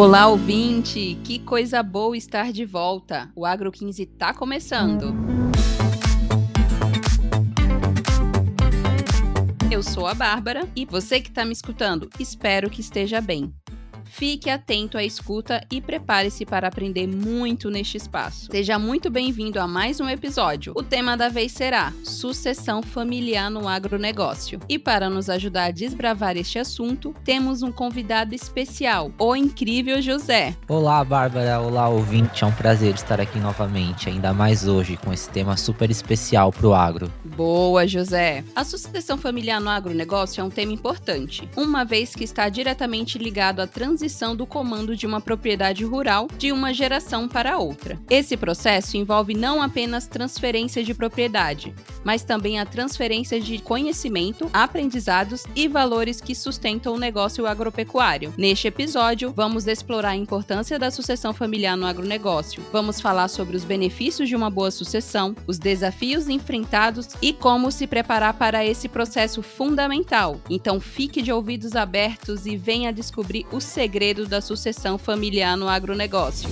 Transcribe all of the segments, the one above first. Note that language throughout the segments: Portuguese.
Olá, ouvinte! Que coisa boa estar de volta! O Agro 15 tá começando! Eu sou a Bárbara e você que está me escutando, espero que esteja bem. Fique atento à escuta e prepare-se para aprender muito neste espaço. Seja muito bem-vindo a mais um episódio. O tema da vez será Sucessão Familiar no Agronegócio. E para nos ajudar a desbravar este assunto, temos um convidado especial, o incrível José. Olá, Bárbara. Olá, ouvinte. É um prazer estar aqui novamente, ainda mais hoje com esse tema super especial para o agro. Boa, José. A sucessão familiar no agronegócio é um tema importante, uma vez que está diretamente ligado à transição transição do comando de uma propriedade rural de uma geração para outra. Esse processo envolve não apenas transferência de propriedade, mas também a transferência de conhecimento, aprendizados e valores que sustentam o negócio agropecuário. Neste episódio, vamos explorar a importância da sucessão familiar no agronegócio. Vamos falar sobre os benefícios de uma boa sucessão, os desafios enfrentados e como se preparar para esse processo fundamental. Então, fique de ouvidos abertos e venha descobrir o segredo segredos da sucessão familiar no agronegócio.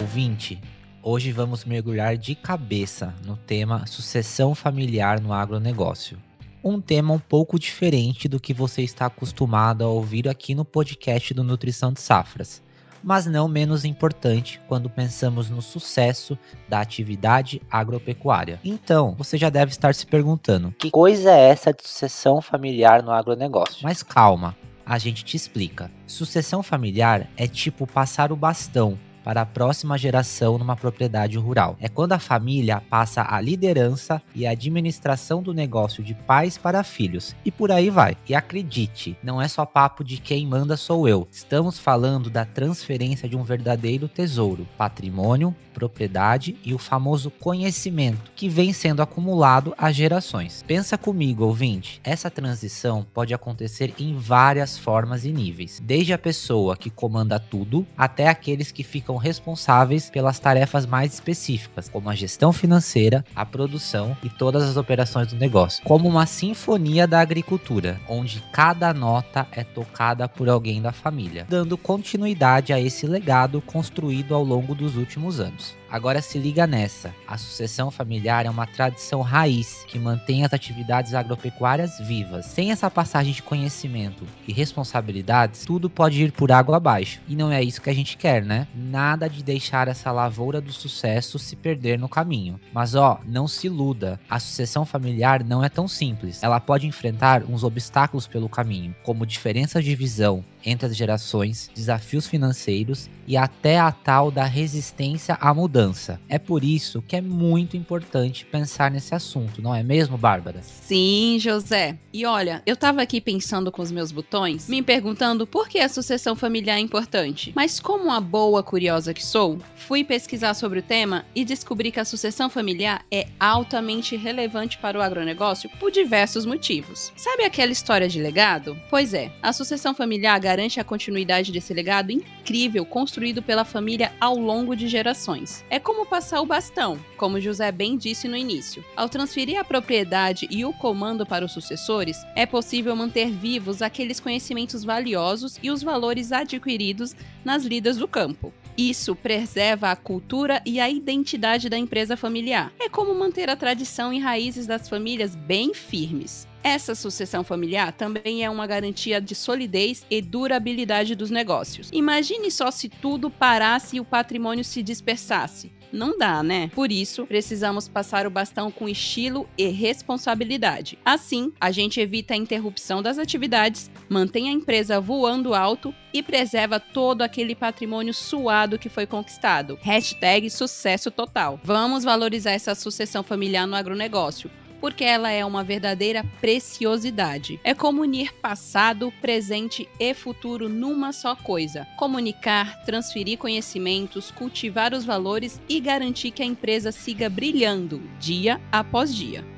Ouvinte, hoje vamos mergulhar de cabeça no tema sucessão familiar no agronegócio. Um tema um pouco diferente do que você está acostumado a ouvir aqui no podcast do Nutrição de Safras mas não menos importante quando pensamos no sucesso da atividade agropecuária. Então, você já deve estar se perguntando: que coisa é essa de sucessão familiar no agronegócio? Mas calma, a gente te explica. Sucessão familiar é tipo passar o bastão para a próxima geração numa propriedade rural. É quando a família passa a liderança e a administração do negócio de pais para filhos. E por aí vai. E acredite, não é só papo de quem manda sou eu. Estamos falando da transferência de um verdadeiro tesouro, patrimônio, propriedade e o famoso conhecimento que vem sendo acumulado há gerações. Pensa comigo, ouvinte, essa transição pode acontecer em várias formas e níveis, desde a pessoa que comanda tudo até aqueles que ficam ficam responsáveis pelas tarefas mais específicas, como a gestão financeira, a produção e todas as operações do negócio, como uma sinfonia da agricultura, onde cada nota é tocada por alguém da família, dando continuidade a esse legado construído ao longo dos últimos anos. Agora se liga nessa. A sucessão familiar é uma tradição raiz que mantém as atividades agropecuárias vivas. Sem essa passagem de conhecimento e responsabilidades, tudo pode ir por água abaixo. E não é isso que a gente quer, né? Nada de deixar essa lavoura do sucesso se perder no caminho. Mas ó, não se iluda. A sucessão familiar não é tão simples. Ela pode enfrentar uns obstáculos pelo caminho, como diferenças de visão, entre as gerações, desafios financeiros e até a tal da resistência à mudança. É por isso que é muito importante pensar nesse assunto, não é mesmo, Bárbara? Sim, José. E olha, eu tava aqui pensando com os meus botões, me perguntando por que a sucessão familiar é importante. Mas como uma boa curiosa que sou, fui pesquisar sobre o tema e descobri que a sucessão familiar é altamente relevante para o agronegócio por diversos motivos. Sabe aquela história de legado? Pois é, a sucessão familiar garante a continuidade desse legado incrível construído pela família ao longo de gerações. É como passar o bastão, como José bem disse no início. Ao transferir a propriedade e o comando para os sucessores, é possível manter vivos aqueles conhecimentos valiosos e os valores adquiridos nas lidas do campo. Isso preserva a cultura e a identidade da empresa familiar. É como manter a tradição e raízes das famílias bem firmes. Essa sucessão familiar também é uma garantia de solidez e durabilidade dos negócios. Imagine só se tudo parasse e o patrimônio se dispersasse. Não dá, né? Por isso, precisamos passar o bastão com estilo e responsabilidade. Assim, a gente evita a interrupção das atividades, mantém a empresa voando alto e preserva todo aquele patrimônio suado que foi conquistado. Hashtag sucesso total. Vamos valorizar essa sucessão familiar no agronegócio porque ela é uma verdadeira preciosidade. É como unir passado, presente e futuro numa só coisa. Comunicar, transferir conhecimentos, cultivar os valores e garantir que a empresa siga brilhando dia após dia.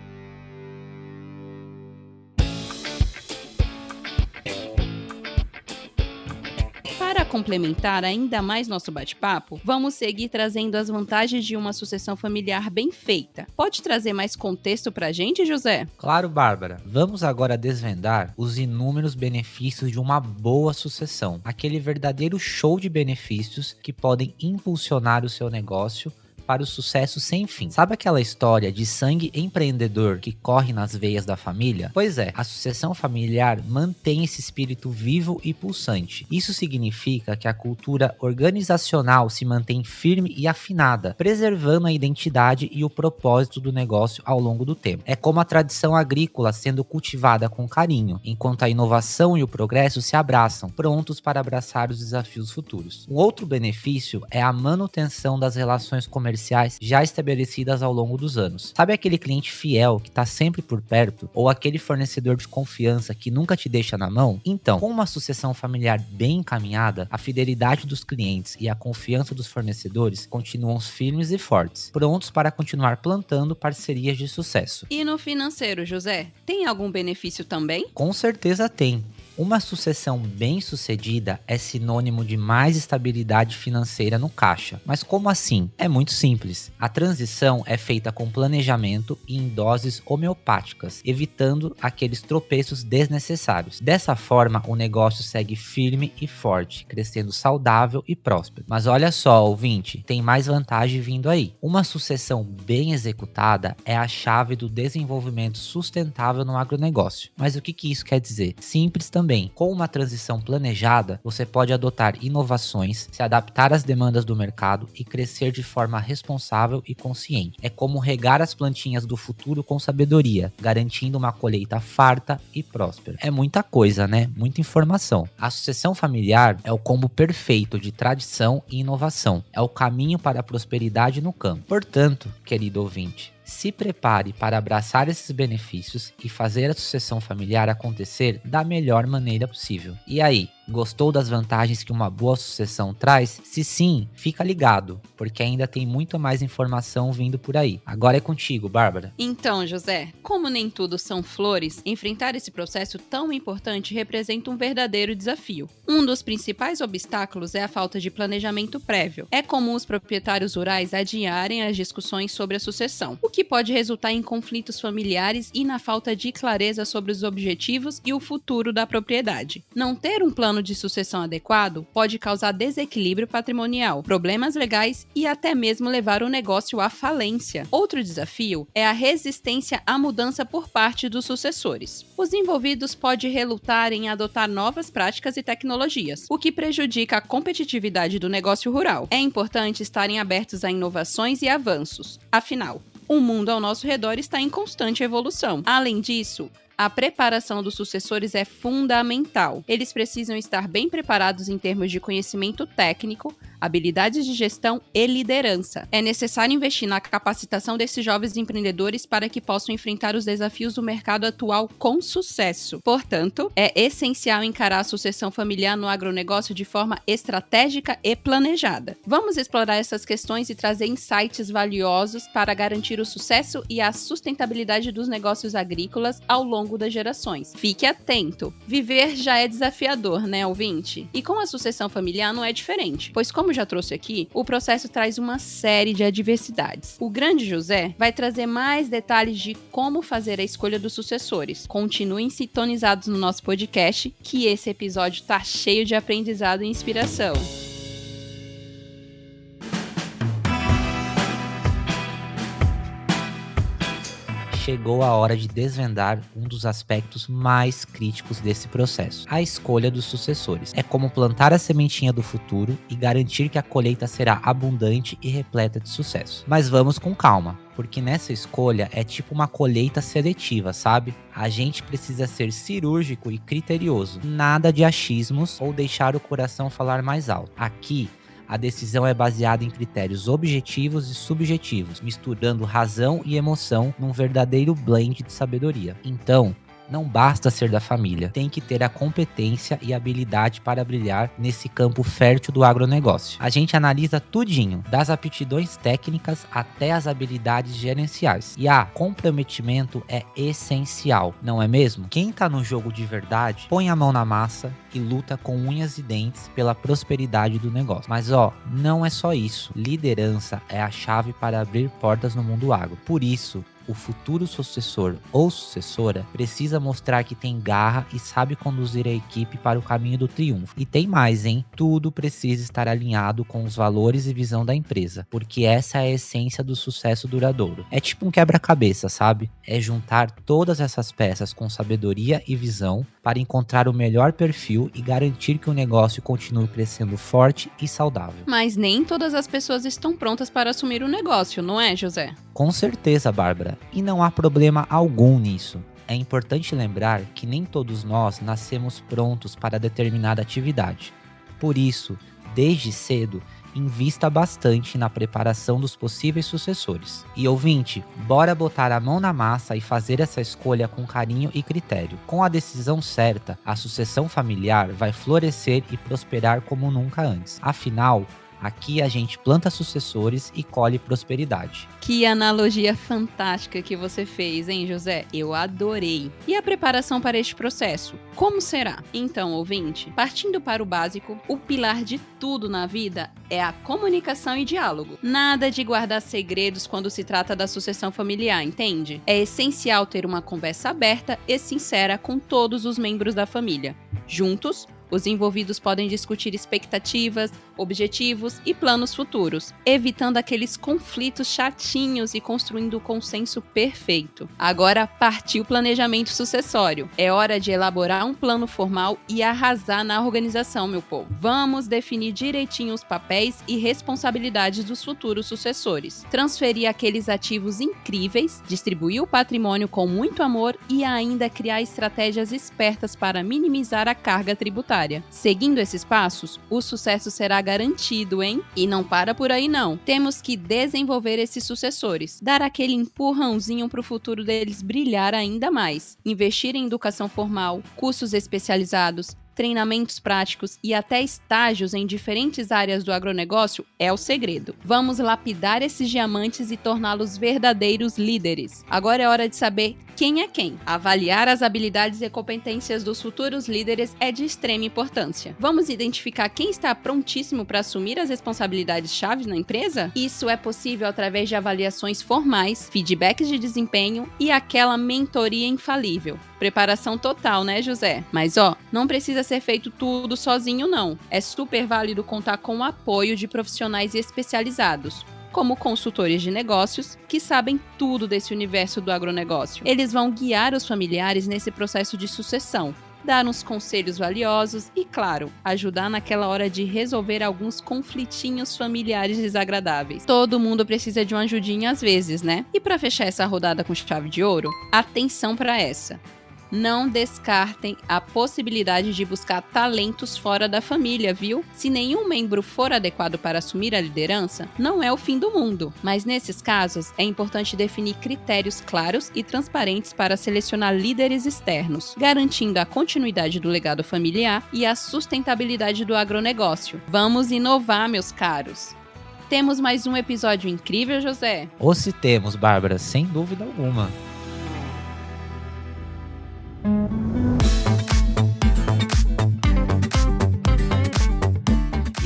Complementar ainda mais nosso bate-papo, vamos seguir trazendo as vantagens de uma sucessão familiar bem feita. Pode trazer mais contexto pra gente, José? Claro, Bárbara. Vamos agora desvendar os inúmeros benefícios de uma boa sucessão, aquele verdadeiro show de benefícios que podem impulsionar o seu negócio para o sucesso sem fim. Sabe aquela história de sangue empreendedor que corre nas veias da família? Pois é, a sucessão familiar mantém esse espírito vivo e pulsante. Isso significa que a cultura organizacional se mantém firme e afinada, preservando a identidade e o propósito do negócio ao longo do tempo. É como a tradição agrícola sendo cultivada com carinho, enquanto a inovação e o progresso se abraçam, prontos para abraçar os desafios futuros. Um outro benefício é a manutenção das relações comerciais comerciais já estabelecidas ao longo dos anos. Sabe aquele cliente fiel que está sempre por perto ou aquele fornecedor de confiança que nunca te deixa na mão? Então, com uma sucessão familiar bem encaminhada, a fidelidade dos clientes e a confiança dos fornecedores continuam firmes e fortes, prontos para continuar plantando parcerias de sucesso. E no financeiro, José, tem algum benefício também? Com certeza tem. Uma sucessão bem-sucedida é sinônimo de mais estabilidade financeira no caixa. Mas como assim? É muito simples. A transição é feita com planejamento e em doses homeopáticas, evitando aqueles tropeços desnecessários. Dessa forma, o negócio segue firme e forte, crescendo saudável e próspero. Mas olha só, ouvinte, tem mais vantagem vindo aí. Uma sucessão bem executada é a chave do desenvolvimento sustentável no agronegócio. Mas o que, que isso quer dizer? Simples também também, com uma transição planejada, você pode adotar inovações, se adaptar às demandas do mercado e crescer de forma responsável e consciente. É como regar as plantinhas do futuro com sabedoria, garantindo uma colheita farta e próspera. É muita coisa, né? Muita informação. A sucessão familiar é o combo perfeito de tradição e inovação. É o caminho para a prosperidade no campo. Portanto, querido ouvinte, se prepare para abraçar esses benefícios e fazer a sucessão familiar acontecer da melhor maneira possível. E aí, Gostou das vantagens que uma boa sucessão traz? Se sim, fica ligado, porque ainda tem muito mais informação vindo por aí. Agora é contigo, Bárbara. Então, José, como nem tudo são flores, enfrentar esse processo tão importante representa um verdadeiro desafio. Um dos principais obstáculos é a falta de planejamento prévio. É comum os proprietários rurais adiarem as discussões sobre a sucessão, o que pode resultar em conflitos familiares e na falta de clareza sobre os objetivos e o futuro da propriedade. Não ter um plano plano de sucessão adequado pode causar desequilíbrio patrimonial, problemas legais e até mesmo levar o negócio à falência. Outro desafio é a resistência à mudança por parte dos sucessores. Os envolvidos podem relutar em adotar novas práticas e tecnologias, o que prejudica a competitividade do negócio rural. É importante estarem abertos a inovações e avanços. Afinal, o mundo ao nosso redor está em constante evolução. Além disso, a preparação dos sucessores é fundamental. Eles precisam estar bem preparados em termos de conhecimento técnico, habilidades de gestão e liderança. É necessário investir na capacitação desses jovens empreendedores para que possam enfrentar os desafios do mercado atual com sucesso. Portanto, é essencial encarar a sucessão familiar no agronegócio de forma estratégica e planejada. Vamos explorar essas questões e trazer insights valiosos para garantir o sucesso e a sustentabilidade dos negócios agrícolas ao longo das gerações. Fique atento! Viver já é desafiador, né, ouvinte? E com a sucessão familiar não é diferente, pois como já trouxe aqui, o processo traz uma série de adversidades. O grande José vai trazer mais detalhes de como fazer a escolha dos sucessores. Continuem sintonizados no nosso podcast, que esse episódio tá cheio de aprendizado e inspiração. Chegou a hora de desvendar um dos aspectos mais críticos desse processo: a escolha dos sucessores. É como plantar a sementinha do futuro e garantir que a colheita será abundante e repleta de sucesso. Mas vamos com calma porque nessa escolha é tipo uma colheita seletiva, sabe? A gente precisa ser cirúrgico e criterioso, nada de achismos ou deixar o coração falar mais alto. Aqui a decisão é baseada em critérios objetivos e subjetivos, misturando razão e emoção num verdadeiro blend de sabedoria. Então, Não basta ser da família, tem que ter a competência e habilidade para brilhar nesse campo fértil do agronegócio. A gente analisa tudinho, das aptidões técnicas até as habilidades gerenciais. E a comprometimento é essencial, não é mesmo? Quem tá no jogo de verdade, põe a mão na massa e luta com unhas e dentes pela prosperidade do negócio. Mas ó, não é só isso. Liderança é a chave para abrir portas no mundo agro. Por isso, o futuro sucessor ou sucessora precisa mostrar que tem garra e sabe conduzir a equipe para o caminho do triunfo. E tem mais, hein? Tudo precisa estar alinhado com os valores e visão da empresa, porque essa é a essência do sucesso duradouro. É tipo um quebra-cabeça, sabe? É juntar todas essas peças com sabedoria e visão para encontrar o melhor perfil e garantir que o negócio continue crescendo forte e saudável. Mas nem todas as pessoas estão prontas para assumir o negócio, não é, José? Com certeza, Bárbara. E não há problema algum nisso. É importante lembrar que nem todos nós nascemos prontos para determinada atividade. Por isso, desde cedo, invista bastante na preparação dos possíveis sucessores. E ouvinte, bora botar a mão na massa e fazer essa escolha com carinho e critério. Com a decisão certa, a sucessão familiar vai florescer e prosperar como nunca antes. Afinal, Aqui a gente planta sucessores e colhe prosperidade. Que analogia fantástica que você fez, hein, José? Eu adorei. E a preparação para este processo? Como será? Então, ouvinte, partindo para o básico, o pilar de tudo na vida é a comunicação e diálogo. Nada de guardar segredos quando se trata da sucessão familiar, entende? É essencial ter uma conversa aberta e sincera com todos os membros da família. Juntos, os envolvidos podem discutir expectativas, objetivos e planos futuros, evitando aqueles conflitos chatinhos e construindo o consenso perfeito. Agora partiu o planejamento sucessório. É hora de elaborar um plano formal e arrasar na organização, meu povo. Vamos definir direitinho os papéis e responsabilidades dos futuros sucessores, transferir aqueles ativos incríveis, distribuir o patrimônio com muito amor e ainda criar estratégias espertas para minimizar a carga tributária tributária. Seguindo esses passos, o sucesso será garantido, hein? E não para por aí não. Temos que desenvolver esses sucessores, dar aquele empurrãozinho para o futuro deles brilhar ainda mais, investir em educação formal, cursos especializados, treinamentos práticos e até estágios em diferentes áreas do agronegócio é o segredo. Vamos lapidar esses diamantes e torná-los verdadeiros líderes. Agora é hora de saber quem é quem. Avaliar as habilidades e competências dos futuros líderes é de extrema importância. Vamos identificar quem está prontíssimo para assumir as responsabilidades chaves na empresa? Isso é possível através de avaliações formais, feedbacks de desempenho e aquela mentoria infalível. Preparação total, né, José? Mas ó, não precisa ser feito tudo sozinho, não. É super válido contar com o apoio de profissionais especializados como consultores de negócios que sabem tudo desse universo do agronegócio. Eles vão guiar os familiares nesse processo de sucessão, dar uns conselhos valiosos e, claro, ajudar naquela hora de resolver alguns conflitinhos familiares desagradáveis. Todo mundo precisa de uma ajudinha às vezes, né? E para fechar essa rodada com chave de ouro, atenção para essa não descartem a possibilidade de buscar talentos fora da família, viu? Se nenhum membro for adequado para assumir a liderança, não é o fim do mundo. Mas nesses casos, é importante definir critérios claros e transparentes para selecionar líderes externos, garantindo a continuidade do legado familiar e a sustentabilidade do agronegócio. Vamos inovar, meus caros! Temos mais um episódio incrível, José? Ou se temos, Bárbara, sem dúvida alguma.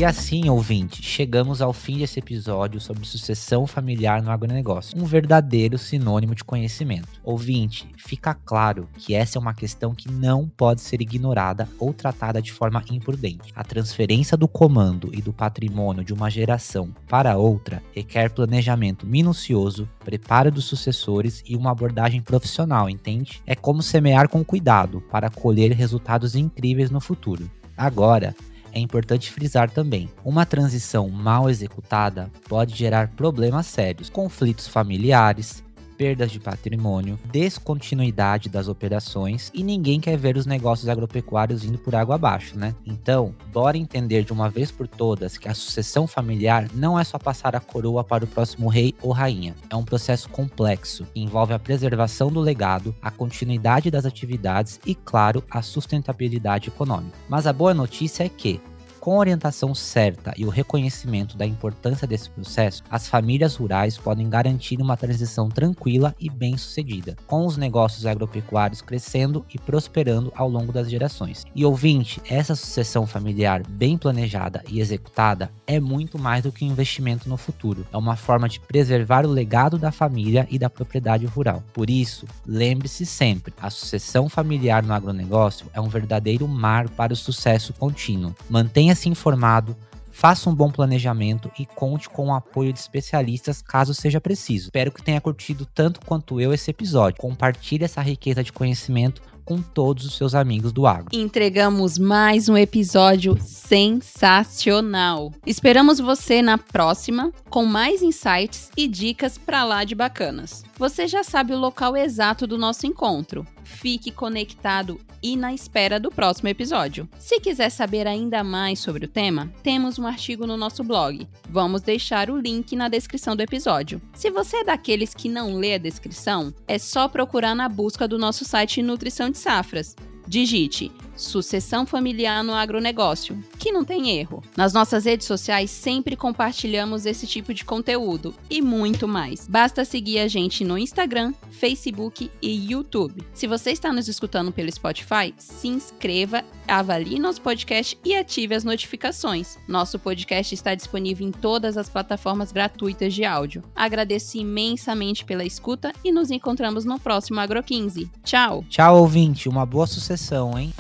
E assim, ouvinte, chegamos ao fim desse episódio sobre sucessão familiar no agronegócio, um verdadeiro sinônimo de conhecimento. Ouvinte, fica claro que essa é uma questão que não pode ser ignorada ou tratada de forma imprudente. A transferência do comando e do patrimônio de uma geração para outra requer planejamento minucioso, preparo dos sucessores e uma abordagem profissional, entende? É como semear com cuidado para colher resultados incríveis no futuro. Agora, é importante frisar também: uma transição mal executada pode gerar problemas sérios, conflitos familiares, perdas de patrimônio, descontinuidade das operações e ninguém quer ver os negócios agropecuários indo por água abaixo, né? Então, bora entender de uma vez por todas que a sucessão familiar não é só passar a coroa para o próximo rei ou rainha. É um processo complexo que envolve a preservação do legado, a continuidade das atividades e, claro, a sustentabilidade econômica. Mas a boa notícia é que, com a orientação certa e o reconhecimento da importância desse processo, as famílias rurais podem garantir uma transição tranquila e bem-sucedida, com os negócios agropecuários crescendo e prosperando ao longo das gerações. E ouvinte, essa sucessão familiar bem planejada e executada é muito mais do que um investimento no futuro. É uma forma de preservar o legado da família e da propriedade rural. Por isso, lembre-se sempre, a sucessão familiar no agronegócio é um verdadeiro mar para o sucesso contínuo. Mantenha Mantenha-se informado, faça um bom planejamento e conte com o apoio de especialistas caso seja preciso. Espero que tenha curtido tanto quanto eu esse episódio. Compartilhe essa riqueza de conhecimento com todos os seus amigos do agro. Entregamos mais um episódio sensacional. Esperamos você na próxima com mais insights e dicas para lá de bacanas. Você já sabe o local exato do nosso encontro. Fique conectado e na espera do próximo episódio. Se quiser saber ainda mais sobre o tema, temos um artigo no nosso blog. Vamos deixar o link na descrição do episódio. Se você é daqueles que não lê a descrição, é só procurar na busca do nosso site Nutrição de Safras. Digite Sucessão Familiar no Agronegócio, que não tem erro. Nas nossas redes sociais sempre compartilhamos esse tipo de conteúdo e muito mais. Basta seguir a gente no Instagram, Facebook e YouTube. Se você está nos escutando pelo Spotify, se inscreva, avalie nosso podcast e ative as notificações. Nosso podcast está disponível em todas as plataformas gratuitas de áudio. Agradeço imensamente pela escuta e nos encontramos no próximo Agro 15. Tchau! Tchau, ouvinte. Uma boa sucessão, hein?